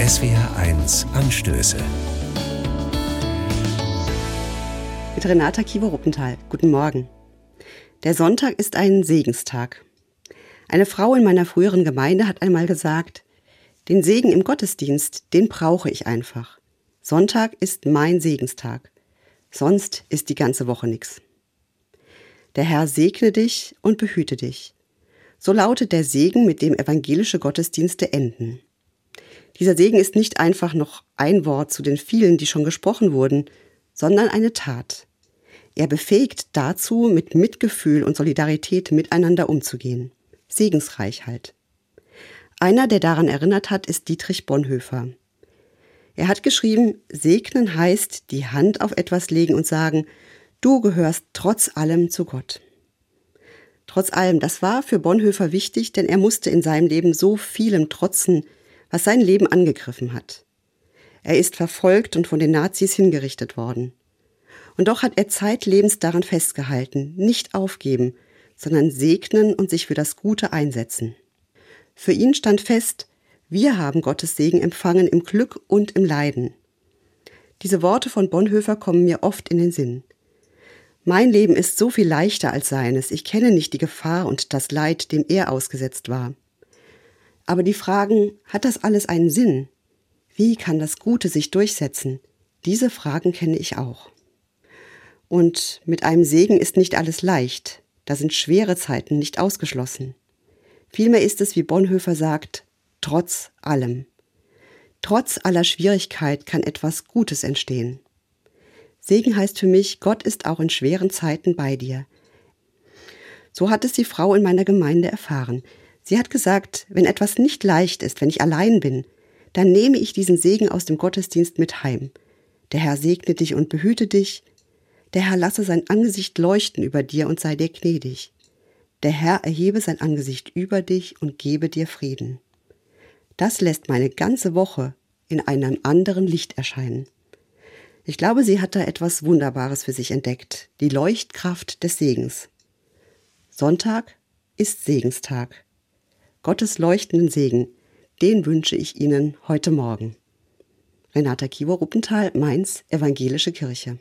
SWR1 Anstöße. Mit Renata Kiewer-Ruppenthal. Guten Morgen. Der Sonntag ist ein Segenstag. Eine Frau in meiner früheren Gemeinde hat einmal gesagt, den Segen im Gottesdienst, den brauche ich einfach. Sonntag ist mein Segenstag. Sonst ist die ganze Woche nix. Der Herr segne dich und behüte dich. So lautet der Segen, mit dem evangelische Gottesdienste enden. Dieser Segen ist nicht einfach noch ein Wort zu den vielen, die schon gesprochen wurden, sondern eine Tat. Er befähigt dazu, mit Mitgefühl und Solidarität miteinander umzugehen. Segensreich halt. Einer, der daran erinnert hat, ist Dietrich Bonhoeffer. Er hat geschrieben, segnen heißt die Hand auf etwas legen und sagen, du gehörst trotz allem zu Gott. Trotz allem, das war für Bonhoeffer wichtig, denn er musste in seinem Leben so vielem trotzen, was sein Leben angegriffen hat. Er ist verfolgt und von den Nazis hingerichtet worden. Und doch hat er zeitlebens daran festgehalten, nicht aufgeben, sondern segnen und sich für das Gute einsetzen. Für ihn stand fest, wir haben Gottes Segen empfangen im Glück und im Leiden. Diese Worte von Bonhoeffer kommen mir oft in den Sinn. Mein Leben ist so viel leichter als seines. Ich kenne nicht die Gefahr und das Leid, dem er ausgesetzt war. Aber die Fragen, hat das alles einen Sinn? Wie kann das Gute sich durchsetzen? Diese Fragen kenne ich auch. Und mit einem Segen ist nicht alles leicht. Da sind schwere Zeiten nicht ausgeschlossen. Vielmehr ist es, wie Bonhoeffer sagt, trotz allem. Trotz aller Schwierigkeit kann etwas Gutes entstehen. Segen heißt für mich, Gott ist auch in schweren Zeiten bei dir. So hat es die Frau in meiner Gemeinde erfahren. Sie hat gesagt, wenn etwas nicht leicht ist, wenn ich allein bin, dann nehme ich diesen Segen aus dem Gottesdienst mit heim. Der Herr segne dich und behüte dich. Der Herr lasse sein Angesicht leuchten über dir und sei dir gnädig. Der Herr erhebe sein Angesicht über dich und gebe dir Frieden. Das lässt meine ganze Woche in einem anderen Licht erscheinen. Ich glaube, sie hat da etwas Wunderbares für sich entdeckt, die Leuchtkraft des Segens. Sonntag ist Segenstag. Gottes leuchtenden Segen, den wünsche ich Ihnen heute Morgen. Renata Kiewer-Ruppenthal, Mainz, Evangelische Kirche.